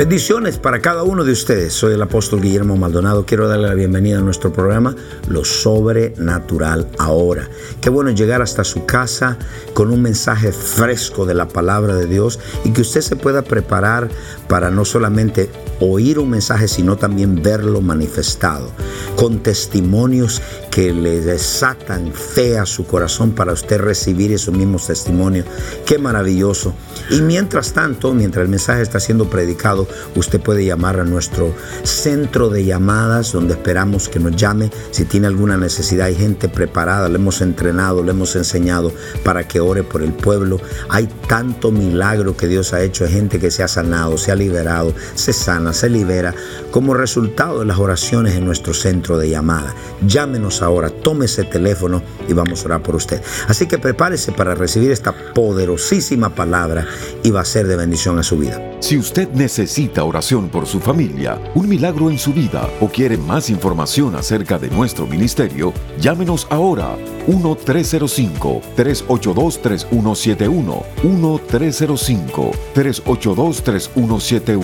Bendiciones para cada uno de ustedes. Soy el apóstol Guillermo Maldonado. Quiero darle la bienvenida a nuestro programa Lo Sobrenatural Ahora. Qué bueno llegar hasta su casa con un mensaje fresco de la palabra de Dios y que usted se pueda preparar para no solamente oír un mensaje, sino también verlo manifestado, con testimonios que le desatan fe a su corazón para usted recibir esos mismos testimonios. Qué maravilloso. Y mientras tanto, mientras el mensaje está siendo predicado, usted puede llamar a nuestro centro de llamadas, donde esperamos que nos llame si tiene alguna necesidad. Hay gente preparada, le hemos entrenado, le hemos enseñado para que ore por el pueblo. Hay tanto milagro que Dios ha hecho. Hay gente que se ha sanado, se ha liberado, se sana, se libera como resultado de las oraciones en nuestro centro de llamada. Llámenos ahora, tome ese teléfono y vamos a orar por usted. Así que prepárese para recibir esta poderosísima palabra y va a ser de bendición a su vida. Si usted necesita oración por su familia, un milagro en su vida o quiere más información acerca de nuestro ministerio, llámenos ahora 1-305-382-3171. 1-305-382-3171.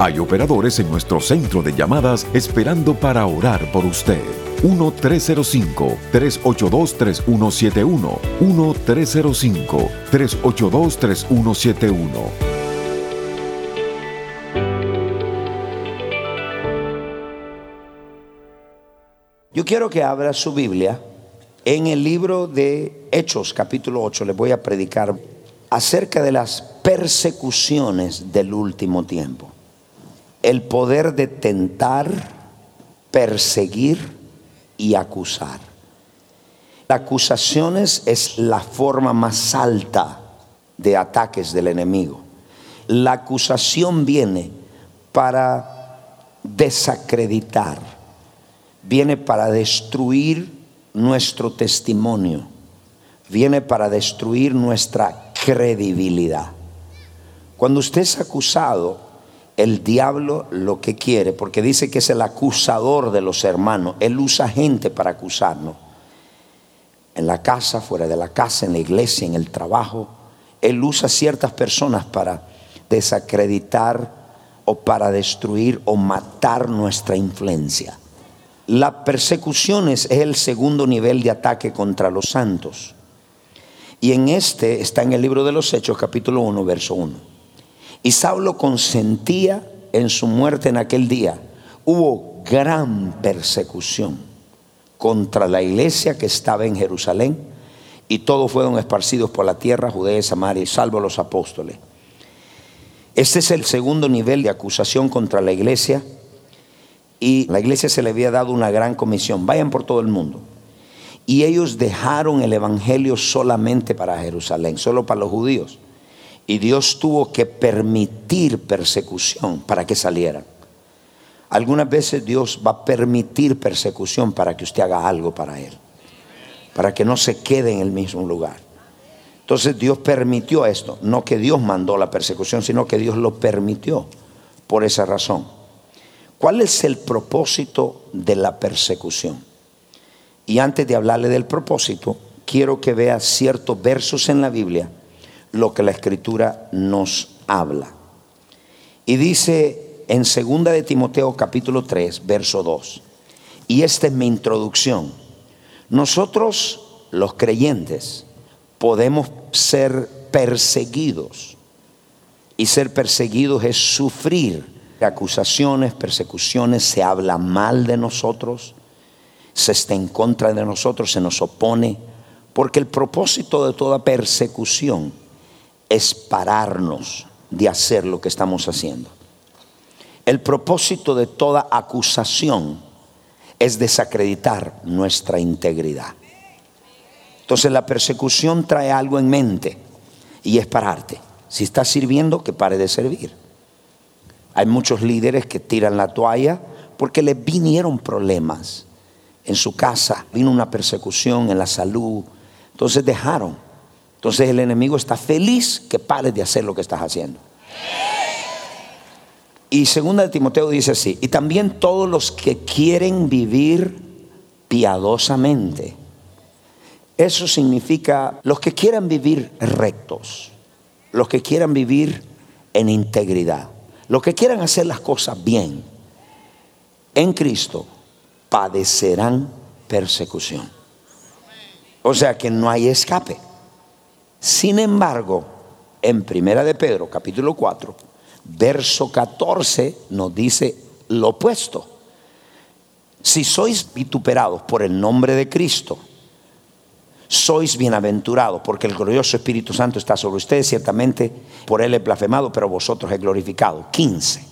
Hay operadores en nuestro centro de llamadas esperando para orar por usted. 1-305-382-3171. 1-305-382-3171. Yo quiero que abra su Biblia en el libro de Hechos capítulo 8. Les voy a predicar acerca de las persecuciones del último tiempo. El poder de tentar, perseguir y acusar. Acusaciones es la forma más alta de ataques del enemigo. La acusación viene para desacreditar, viene para destruir nuestro testimonio, viene para destruir nuestra credibilidad. Cuando usted es acusado, el diablo lo que quiere, porque dice que es el acusador de los hermanos, él usa gente para acusarnos. En la casa, fuera de la casa, en la iglesia, en el trabajo, él usa ciertas personas para desacreditar o para destruir o matar nuestra influencia. La persecución es el segundo nivel de ataque contra los santos. Y en este está en el libro de los Hechos, capítulo 1, verso 1. Y Saulo consentía en su muerte en aquel día. Hubo gran persecución contra la iglesia que estaba en Jerusalén y todos fueron esparcidos por la tierra, Judea y Samaria, salvo los apóstoles. Este es el segundo nivel de acusación contra la iglesia y la iglesia se le había dado una gran comisión, vayan por todo el mundo. Y ellos dejaron el evangelio solamente para Jerusalén, solo para los judíos. Y Dios tuvo que permitir persecución para que salieran. Algunas veces Dios va a permitir persecución para que usted haga algo para Él. Para que no se quede en el mismo lugar. Entonces Dios permitió esto. No que Dios mandó la persecución, sino que Dios lo permitió por esa razón. ¿Cuál es el propósito de la persecución? Y antes de hablarle del propósito, quiero que vea ciertos versos en la Biblia lo que la escritura nos habla. Y dice en segunda de Timoteo capítulo 3, verso 2. Y esta es mi introducción. Nosotros los creyentes podemos ser perseguidos. Y ser perseguidos es sufrir acusaciones, persecuciones, se habla mal de nosotros, se está en contra de nosotros, se nos opone, porque el propósito de toda persecución es pararnos de hacer lo que estamos haciendo. El propósito de toda acusación es desacreditar nuestra integridad. Entonces la persecución trae algo en mente y es pararte. Si estás sirviendo, que pare de servir. Hay muchos líderes que tiran la toalla porque les vinieron problemas en su casa, vino una persecución en la salud, entonces dejaron Entonces el enemigo está feliz que pares de hacer lo que estás haciendo. Y segunda de Timoteo dice así, y también todos los que quieren vivir piadosamente. Eso significa los que quieran vivir rectos, los que quieran vivir en integridad, los que quieran hacer las cosas bien en Cristo, padecerán persecución. O sea que no hay escape. Sin embargo, en Primera de Pedro, capítulo 4, verso 14 nos dice lo opuesto. Si sois vituperados por el nombre de Cristo, sois bienaventurados, porque el glorioso Espíritu Santo está sobre ustedes, ciertamente por él es blasfemado, pero vosotros es glorificado. 15.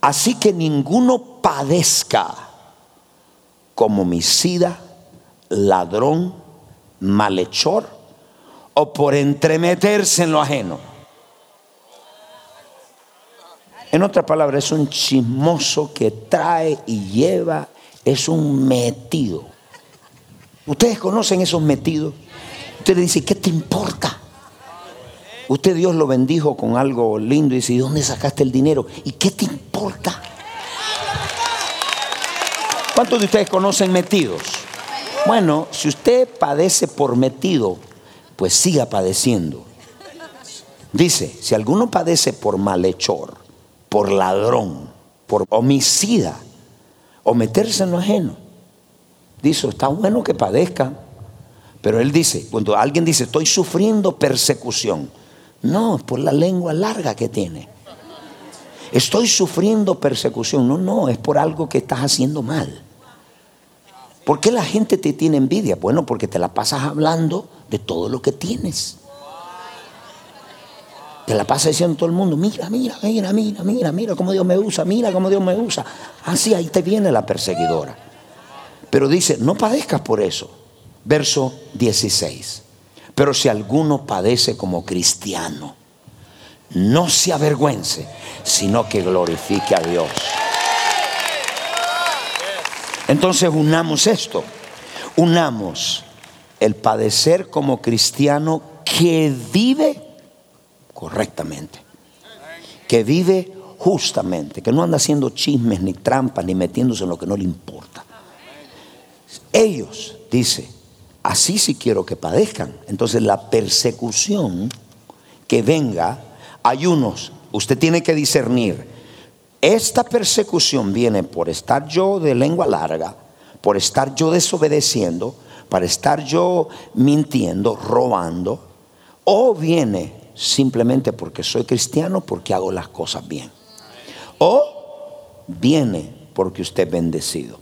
Así que ninguno padezca como homicida, ladrón, malhechor o por entremeterse en lo ajeno en otras palabras, es un chismoso que trae y lleva, es un metido. Ustedes conocen esos metidos. Usted le dice, ¿qué te importa? Usted Dios lo bendijo con algo lindo y dice, ¿y dónde sacaste el dinero? ¿Y qué te importa? ¿Cuántos de ustedes conocen metidos? Bueno, si usted padece por metido, pues siga padeciendo. Dice, si alguno padece por malhechor, por ladrón, por homicida o meterse en lo ajeno. Dice, está bueno que padezca, pero él dice, cuando alguien dice, estoy sufriendo persecución, no, es por la lengua larga que tiene. Estoy sufriendo persecución, no, no, es por algo que estás haciendo mal. ¿Por qué la gente te tiene envidia? Bueno, porque te la pasas hablando de todo lo que tienes. Te la pasa diciendo todo el mundo, mira, mira, mira, mira, mira, mira cómo Dios me usa, mira cómo Dios me usa. Así ahí te viene la perseguidora. Pero dice, no padezcas por eso. Verso 16. Pero si alguno padece como cristiano, no se avergüence, sino que glorifique a Dios. Entonces unamos esto, unamos el padecer como cristiano que vive correctamente, que vive justamente, que no anda haciendo chismes ni trampas ni metiéndose en lo que no le importa. Ellos, dice, así sí quiero que padezcan. Entonces la persecución que venga, hay unos, usted tiene que discernir, esta persecución viene por estar yo de lengua larga, por estar yo desobedeciendo, para estar yo mintiendo, robando, o viene simplemente porque soy cristiano, porque hago las cosas bien. O viene porque usted es bendecido.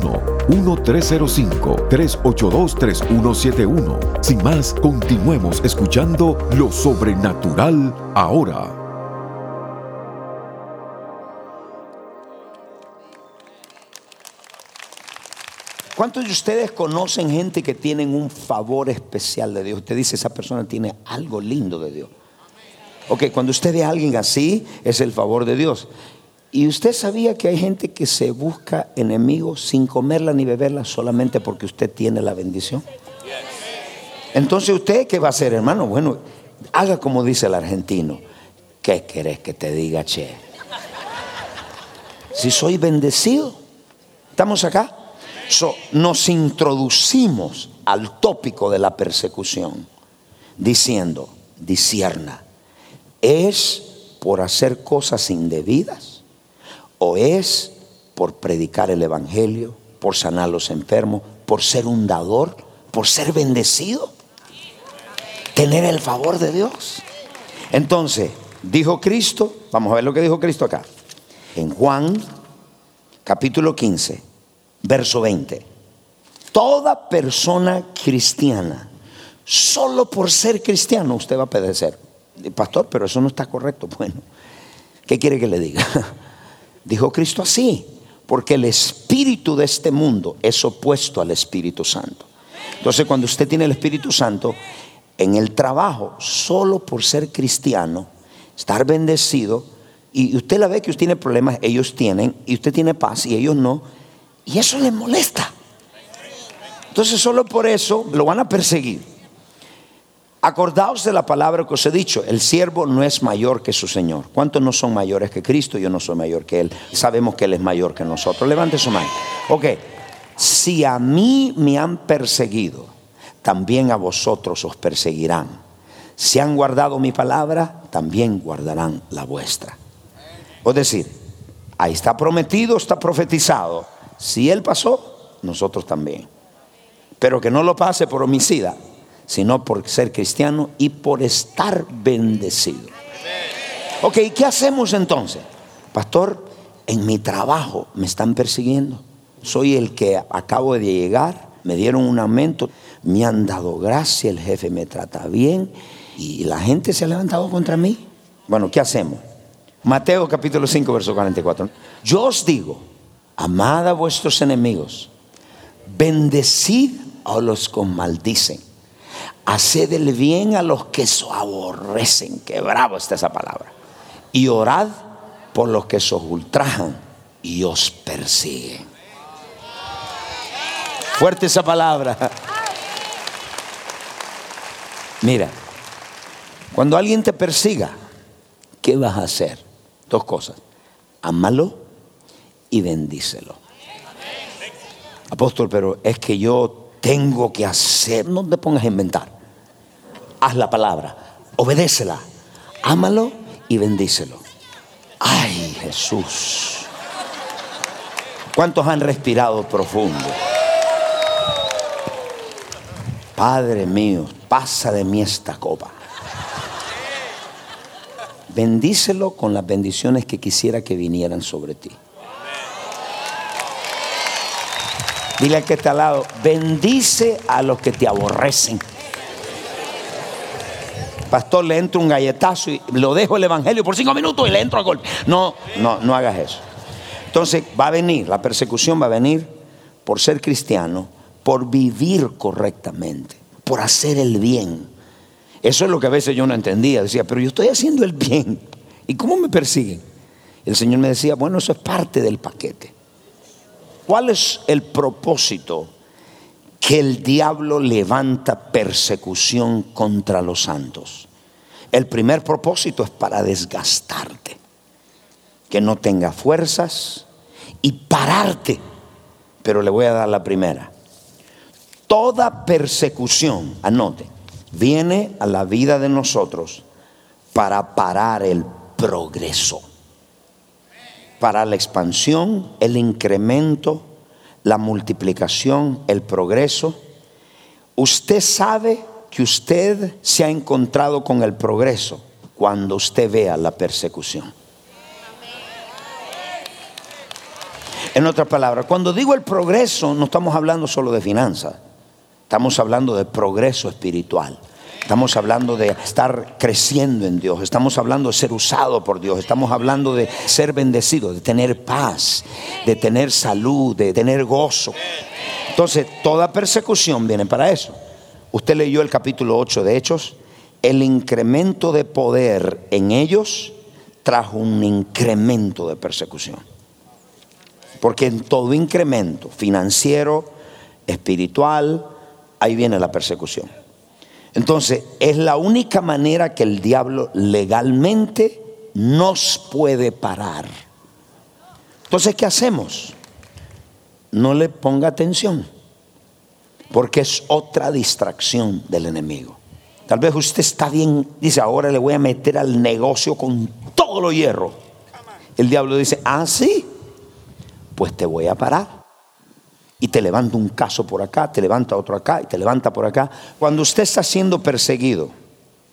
1-305-382-3171. Sin más, continuemos escuchando lo sobrenatural ahora. ¿Cuántos de ustedes conocen gente que tienen un favor especial de Dios? Usted dice, esa persona tiene algo lindo de Dios. Ok, cuando usted ve a alguien así, es el favor de Dios. Y usted sabía que hay gente que se busca enemigos sin comerla ni beberla solamente porque usted tiene la bendición. Entonces, ¿usted qué va a hacer, hermano? Bueno, haga como dice el argentino. ¿Qué querés que te diga, che? Si soy bendecido, ¿estamos acá? nos introducimos al tópico de la persecución diciendo, disierna, ¿es por hacer cosas indebidas o es por predicar el Evangelio, por sanar a los enfermos, por ser un dador, por ser bendecido? Tener el favor de Dios. Entonces, Dijo Cristo, vamos a ver lo que dijo Cristo acá. En Juan capítulo 15, verso 20. Toda persona cristiana, solo por ser cristiano, usted va a pedecer. Pastor, pero eso no está correcto. Bueno, ¿qué quiere que le diga? Dijo Cristo así, porque el espíritu de este mundo es opuesto al Espíritu Santo. Entonces, cuando usted tiene el Espíritu Santo, en el trabajo, solo por ser cristiano, estar bendecido, y usted la ve que usted tiene problemas, ellos tienen, y usted tiene paz y ellos no, y eso les molesta. Entonces, solo por eso lo van a perseguir. Acordaos de la palabra que os he dicho, el siervo no es mayor que su Señor. ¿Cuántos no son mayores que Cristo? Yo no soy mayor que Él. Sabemos que Él es mayor que nosotros. Levante su mano. Ok, si a mí me han perseguido, también a vosotros os perseguirán. Si han guardado mi palabra, también guardarán la vuestra. Es decir, ahí está prometido, está profetizado. Si Él pasó, nosotros también. Pero que no lo pase por homicida, sino por ser cristiano y por estar bendecido. Ok, ¿qué hacemos entonces? Pastor, en mi trabajo me están persiguiendo. Soy el que acabo de llegar, me dieron un aumento, me han dado gracia, el jefe me trata bien y la gente se ha levantado contra mí. Bueno, ¿qué hacemos? Mateo capítulo 5, verso 44. Yo os digo, amad a vuestros enemigos, bendecid a los que maldicen Haced el bien a los que os aborrecen. Qué bravo está esa palabra. Y orad por los que os ultrajan y os persiguen. Fuerte esa palabra. Mira, cuando alguien te persiga, ¿qué vas a hacer? Dos cosas. Ámalo y bendícelo. Apóstol, pero es que yo tengo que hacer, no te pongas a inventar haz la palabra, obedécela, ámalo y bendícelo. Ay, Jesús. ¿Cuántos han respirado profundo? Padre mío, pasa de mí esta copa. Bendícelo con las bendiciones que quisiera que vinieran sobre ti. Dile al que está al lado, bendice a los que te aborrecen pastor, le entro un galletazo y lo dejo el evangelio por cinco minutos y le entro a golpe. No, no, no hagas eso. Entonces va a venir, la persecución va a venir por ser cristiano, por vivir correctamente, por hacer el bien. Eso es lo que a veces yo no entendía. Decía, pero yo estoy haciendo el bien. ¿Y cómo me persiguen? El Señor me decía, bueno, eso es parte del paquete. ¿Cuál es el propósito que el diablo levanta persecución contra los santos. El primer propósito es para desgastarte, que no tenga fuerzas y pararte. Pero le voy a dar la primera. Toda persecución, anote, viene a la vida de nosotros para parar el progreso, para la expansión, el incremento, la multiplicación, el progreso. Usted sabe que usted se ha encontrado con el progreso cuando usted vea la persecución. En otras palabras, cuando digo el progreso, no estamos hablando solo de finanzas, estamos hablando de progreso espiritual. Estamos hablando de estar creciendo en Dios, estamos hablando de ser usado por Dios, estamos hablando de ser bendecido, de tener paz, de tener salud, de tener gozo. Entonces, toda persecución viene para eso. Usted leyó el capítulo 8 de Hechos, el incremento de poder en ellos trajo un incremento de persecución. Porque en todo incremento financiero, espiritual, ahí viene la persecución. Entonces, es la única manera que el diablo legalmente nos puede parar. Entonces, ¿qué hacemos? No le ponga atención, porque es otra distracción del enemigo. Tal vez usted está bien, dice, ahora le voy a meter al negocio con todo lo hierro. El diablo dice, ah, sí, pues te voy a parar y te levanta un caso por acá, te levanta otro acá y te levanta por acá. Cuando usted está siendo perseguido,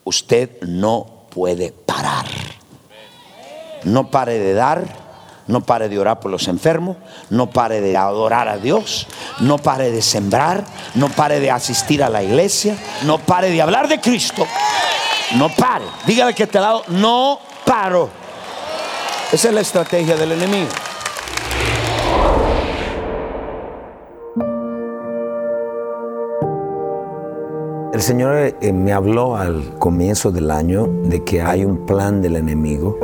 usted no puede parar. no pare de dar, no pare de orar por los enfermos, no pare de adorar a Dios, no pare de sembrar, no pare de asistir a la iglesia, no pare de hablar de Cristo. No pare. Dígale que te ha dado, no paro. Esa es la estrategia del enemigo. El Señor eh, me habló al comienzo del año de que hay un plan del enemigo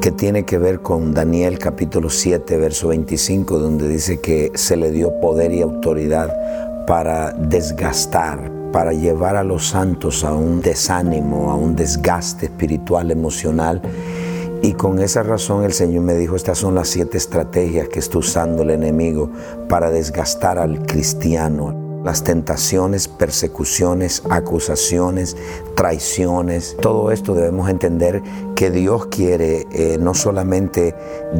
que tiene que ver con Daniel capítulo 7, verso 25, donde dice que se le dio poder y autoridad para desgastar, para llevar a los santos a un desánimo, a un desgaste espiritual, emocional. Y con esa razón el Señor me dijo, estas son las siete estrategias que está usando el enemigo para desgastar al cristiano las tentaciones, persecuciones, acusaciones, traiciones. Todo esto debemos entender que Dios quiere eh, no solamente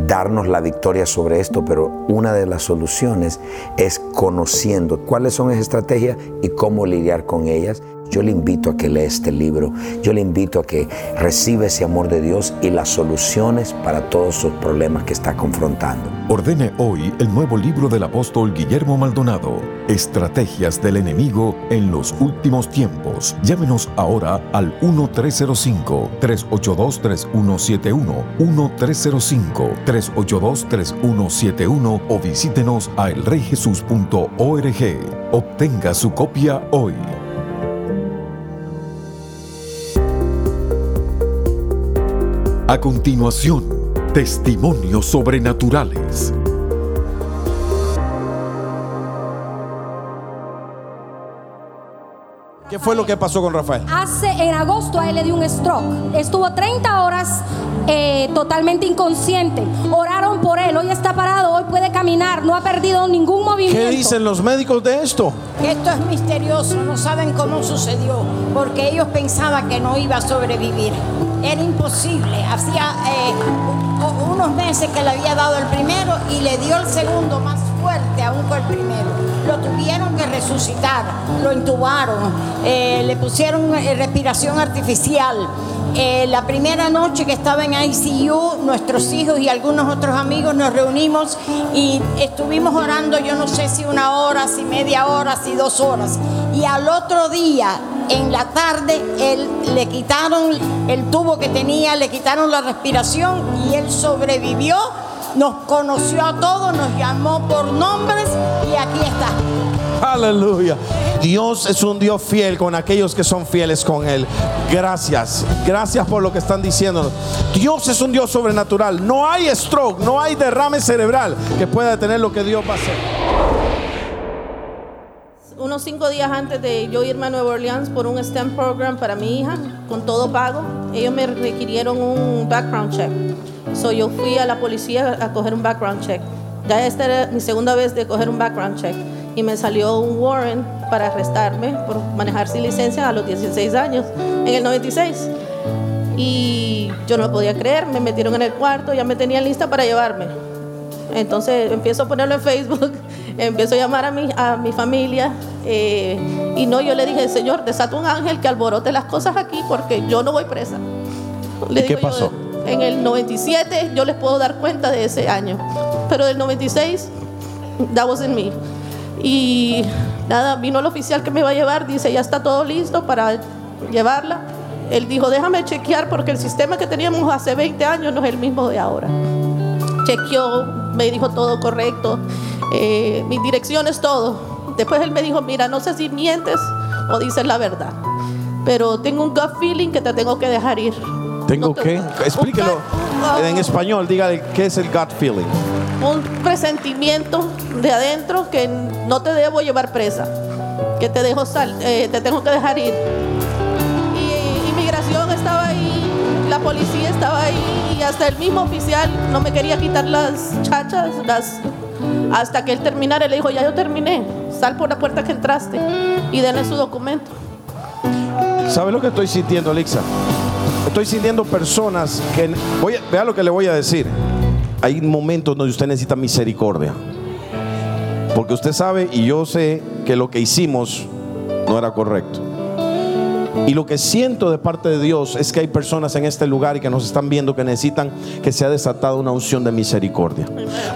darnos la victoria sobre esto, pero una de las soluciones es conociendo cuáles son esas estrategias y cómo lidiar con ellas. Yo le invito a que lea este libro, yo le invito a que reciba ese amor de Dios y las soluciones para todos sus problemas que está confrontando. Ordene hoy el nuevo libro del apóstol Guillermo Maldonado, Estrategias del enemigo en los últimos tiempos. Llámenos ahora al 1305-382-3171, 1305-382-3171 o visítenos a elreyjesus.org. Obtenga su copia hoy. A continuación, testimonios sobrenaturales. ¿Qué fue lo que pasó con Rafael? Hace en agosto a él le dio un stroke. Estuvo 30 horas eh, totalmente inconsciente. Oraron por él. Hoy está parado, hoy puede caminar. No ha perdido ningún movimiento. ¿Qué dicen los médicos de esto? Esto es misterioso, no saben cómo sucedió, porque ellos pensaban que no iba a sobrevivir. Era imposible. Hacía eh, unos meses que le había dado el primero y le dio el segundo más fuerte aún que el primero. Lo tuvieron que resucitar, lo intubaron, eh, le pusieron eh, respiración artificial. Eh, la primera noche que estaba en ICU, nuestros hijos y algunos otros amigos nos reunimos y estuvimos orando, yo no sé si una hora, si media hora, si dos horas. Y al otro día, en la tarde, él, le quitaron el tubo que tenía, le quitaron la respiración y él sobrevivió. Nos conoció a todos, nos llamó por nombres y aquí está. Aleluya. Dios es un Dios fiel con aquellos que son fieles con Él. Gracias. Gracias por lo que están diciendo. Dios es un Dios sobrenatural. No hay stroke, no hay derrame cerebral que pueda detener lo que Dios va a hacer. Unos cinco días antes de yo irme a Nueva Orleans por un STEM program para mi hija, con todo pago, ellos me requirieron un background check. So yo fui a la policía a coger un background check. Ya esta era mi segunda vez de coger un background check. Y me salió un warrant para arrestarme por manejar sin licencia a los 16 años, en el 96. Y yo no lo podía creer, me metieron en el cuarto, ya me tenían lista para llevarme. Entonces empiezo a ponerlo en Facebook, empiezo a llamar a mi, a mi familia eh, y no, yo le dije, Señor, desata un ángel que alborote las cosas aquí porque yo no voy presa. Le ¿Y qué yo, pasó? en el 97 yo les puedo dar cuenta de ese año, pero del 96, that wasn't me. Y nada, vino el oficial que me va a llevar, dice, ya está todo listo para llevarla. Él dijo, déjame chequear porque el sistema que teníamos hace 20 años no es el mismo de ahora chequeó, me dijo todo correcto, eh, mis direcciones, todo. Después él me dijo, mira, no sé si mientes o dices la verdad, pero tengo un gut feeling que te tengo que dejar ir. ¿Tengo No te- un Explíquelo gut- en español. Dígale qué es el gut feeling. Un presentimiento de adentro que no te debo llevar presa, que te, dejo sal, eh, te tengo que dejar ir. Y inmigración estaba ahí, la policía estaba ahí y hasta el mismo oficial no me quería quitar las chachas, las, hasta que él terminara, le dijo, ya yo terminé, sal por la puerta que entraste y denle su documento. ¿Sabe lo que estoy sintiendo, Alexa? Estoy sintiendo personas que. Voy vea lo que le voy a decir. Hay momentos donde usted necesita misericordia. Porque usted sabe y yo sé que lo que hicimos no era correcto. Y lo que siento de parte de Dios es que hay personas en este lugar y que nos están viendo que necesitan que sea desatada una unción de misericordia.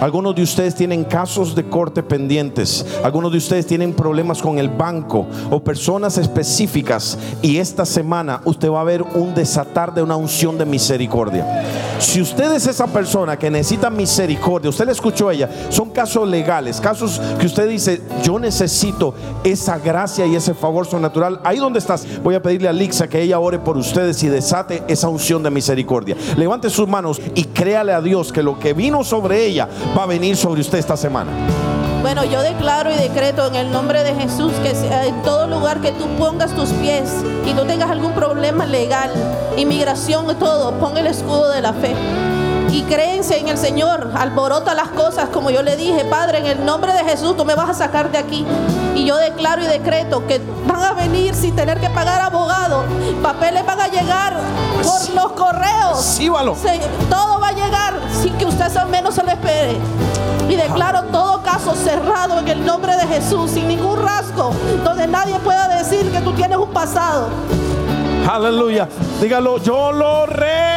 Algunos de ustedes tienen casos de corte pendientes. Algunos de ustedes tienen problemas con el banco o personas específicas. Y esta semana usted va a ver un desatar de una unción de misericordia. Si usted es esa persona que necesita misericordia, usted le escuchó a ella, son casos legales, casos que usted dice, yo necesito esa gracia y ese favor sobrenatural. Ahí donde estás, voy a pedirle a Lixa que ella ore por ustedes y desate esa unción de misericordia. Levante sus manos y créale a Dios que lo que vino sobre ella va a venir sobre usted esta semana. Bueno, yo declaro y decreto en el nombre de Jesús que en todo lugar que tú pongas tus pies y no tengas algún problema legal, inmigración todo, pon el escudo de la fe. Y créense en el Señor, alborota las cosas como yo le dije, Padre, en el nombre de Jesús tú me vas a sacar de aquí. Y yo declaro y decreto que van a venir sin tener que pagar abogado, papeles van a llegar por los correos. Síbalo. Se- todo va a llegar sin que usted al menos se lo espere. Y declaro todo caso cerrado en el nombre de Jesús, sin ningún rasgo, donde nadie pueda decir que tú tienes un pasado. Aleluya. Dígalo, yo lo re.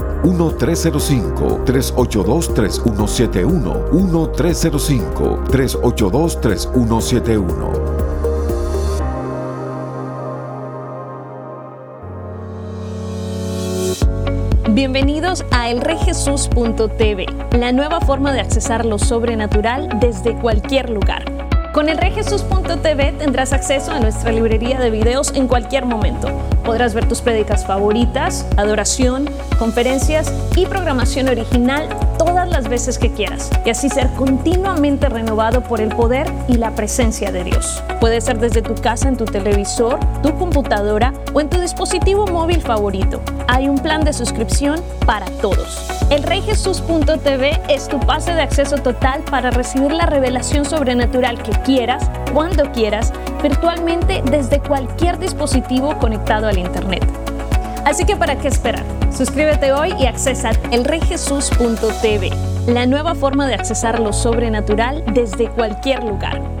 1-305-382-3171. 1-305-382-3171. Bienvenidos a elreyjesus.tv, la nueva forma de accesar lo sobrenatural desde cualquier lugar. Con elreyjesus.tv tendrás acceso a nuestra librería de videos en cualquier momento. Podrás ver tus prédicas favoritas, adoración, conferencias y programación original todas las veces que quieras y así ser continuamente renovado por el poder y la presencia de Dios. Puede ser desde tu casa, en tu televisor, tu computadora o en tu dispositivo móvil favorito. Hay un plan de suscripción para todos. Elreyjesus.tv es tu pase de acceso total para recibir la revelación sobrenatural que quieras, cuando quieras, virtualmente desde cualquier dispositivo conectado al Internet. Así que ¿para qué esperar? Suscríbete hoy y accesa elreyjesus.tv, la nueva forma de accesar lo sobrenatural desde cualquier lugar.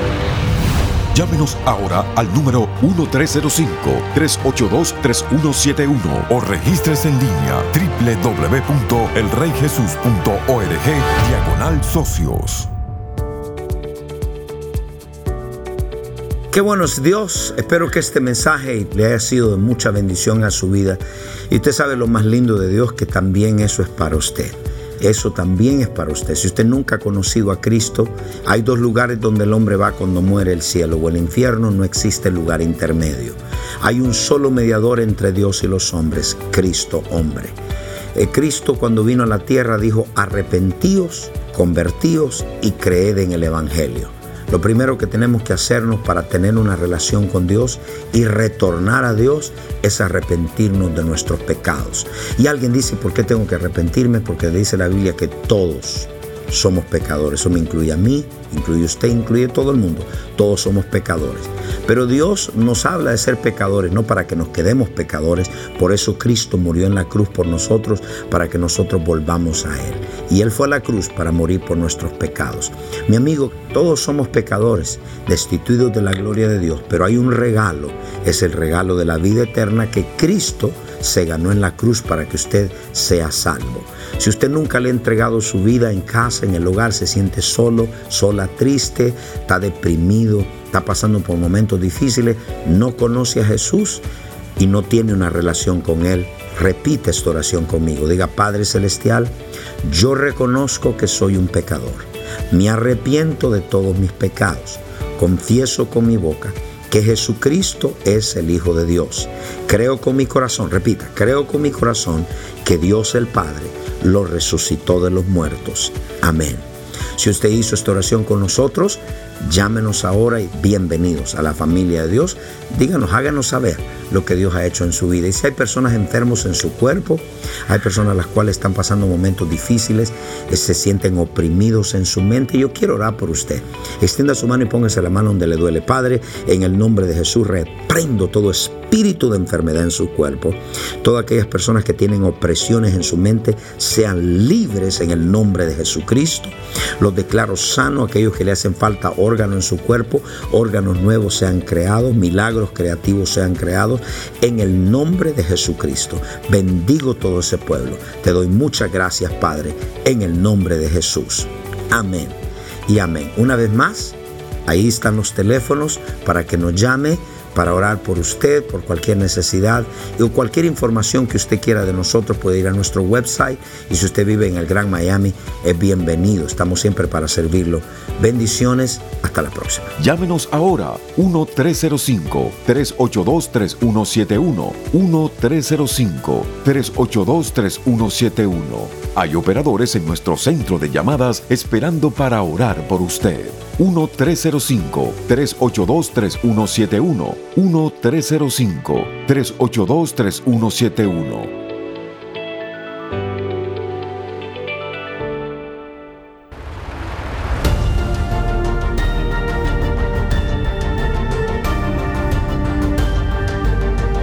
Llámenos ahora al número 1305-382-3171 o regístrese en línea www.elreyjesus.org diagonal socios. Qué bueno es Dios. Espero que este mensaje le haya sido de mucha bendición a su vida. Y usted sabe lo más lindo de Dios, que también eso es para usted. Eso también es para usted. Si usted nunca ha conocido a Cristo, hay dos lugares donde el hombre va cuando muere el cielo o el infierno. No existe lugar intermedio. Hay un solo mediador entre Dios y los hombres, Cristo hombre. Eh, Cristo cuando vino a la tierra dijo, arrepentíos, convertíos y creed en el Evangelio. Lo primero que tenemos que hacernos para tener una relación con Dios y retornar a Dios es arrepentirnos de nuestros pecados. Y alguien dice, ¿por qué tengo que arrepentirme? Porque dice la Biblia que todos, somos pecadores. Eso me incluye a mí, incluye a usted, incluye todo el mundo. Todos somos pecadores. Pero Dios nos habla de ser pecadores, no para que nos quedemos pecadores. Por eso Cristo murió en la cruz por nosotros, para que nosotros volvamos a Él. Y Él fue a la cruz para morir por nuestros pecados. Mi amigo, todos somos pecadores, destituidos de la gloria de Dios, pero hay un regalo, es el regalo de la vida eterna que Cristo se ganó en la cruz para que usted sea salvo. Si usted nunca le ha entregado su vida en casa, en el hogar, se siente solo, sola, triste, está deprimido, está pasando por momentos difíciles, no conoce a Jesús y no tiene una relación con Él, repite esta oración conmigo. Diga, Padre Celestial, yo reconozco que soy un pecador. Me arrepiento de todos mis pecados. Confieso con mi boca que Jesucristo es el Hijo de Dios. Creo con mi corazón, repita, creo con mi corazón que Dios el Padre lo resucitó de los muertos. Amén. Si usted hizo esta oración con nosotros, llámenos ahora y bienvenidos a la familia de Dios. Díganos, háganos saber lo que Dios ha hecho en su vida. Y si hay personas enfermos en su cuerpo, hay personas las cuales están pasando momentos difíciles, eh, se sienten oprimidos en su mente, yo quiero orar por usted. Extienda su mano y póngase la mano donde le duele. Padre, en el nombre de Jesús reprendo todo espíritu de enfermedad en su cuerpo. Todas aquellas personas que tienen opresiones en su mente sean libres en el nombre de Jesucristo. Los declaro sano aquellos que le hacen falta órganos en su cuerpo, órganos nuevos sean creados, milagros creativos sean creados en el nombre de Jesucristo. Bendigo ese pueblo. Te doy muchas gracias, Padre, en el nombre de Jesús. Amén y amén. Una vez más, ahí están los teléfonos para que nos llame para orar por usted, por cualquier necesidad o cualquier información que usted quiera de nosotros puede ir a nuestro website y si usted vive en el Gran Miami es bienvenido. Estamos siempre para servirlo. Bendiciones. Hasta la próxima. Llámenos ahora 1-305-382-3171. 1-305-382-3171. Hay operadores en nuestro centro de llamadas esperando para orar por usted. 1-305-382-3171. 1-305-382-3171.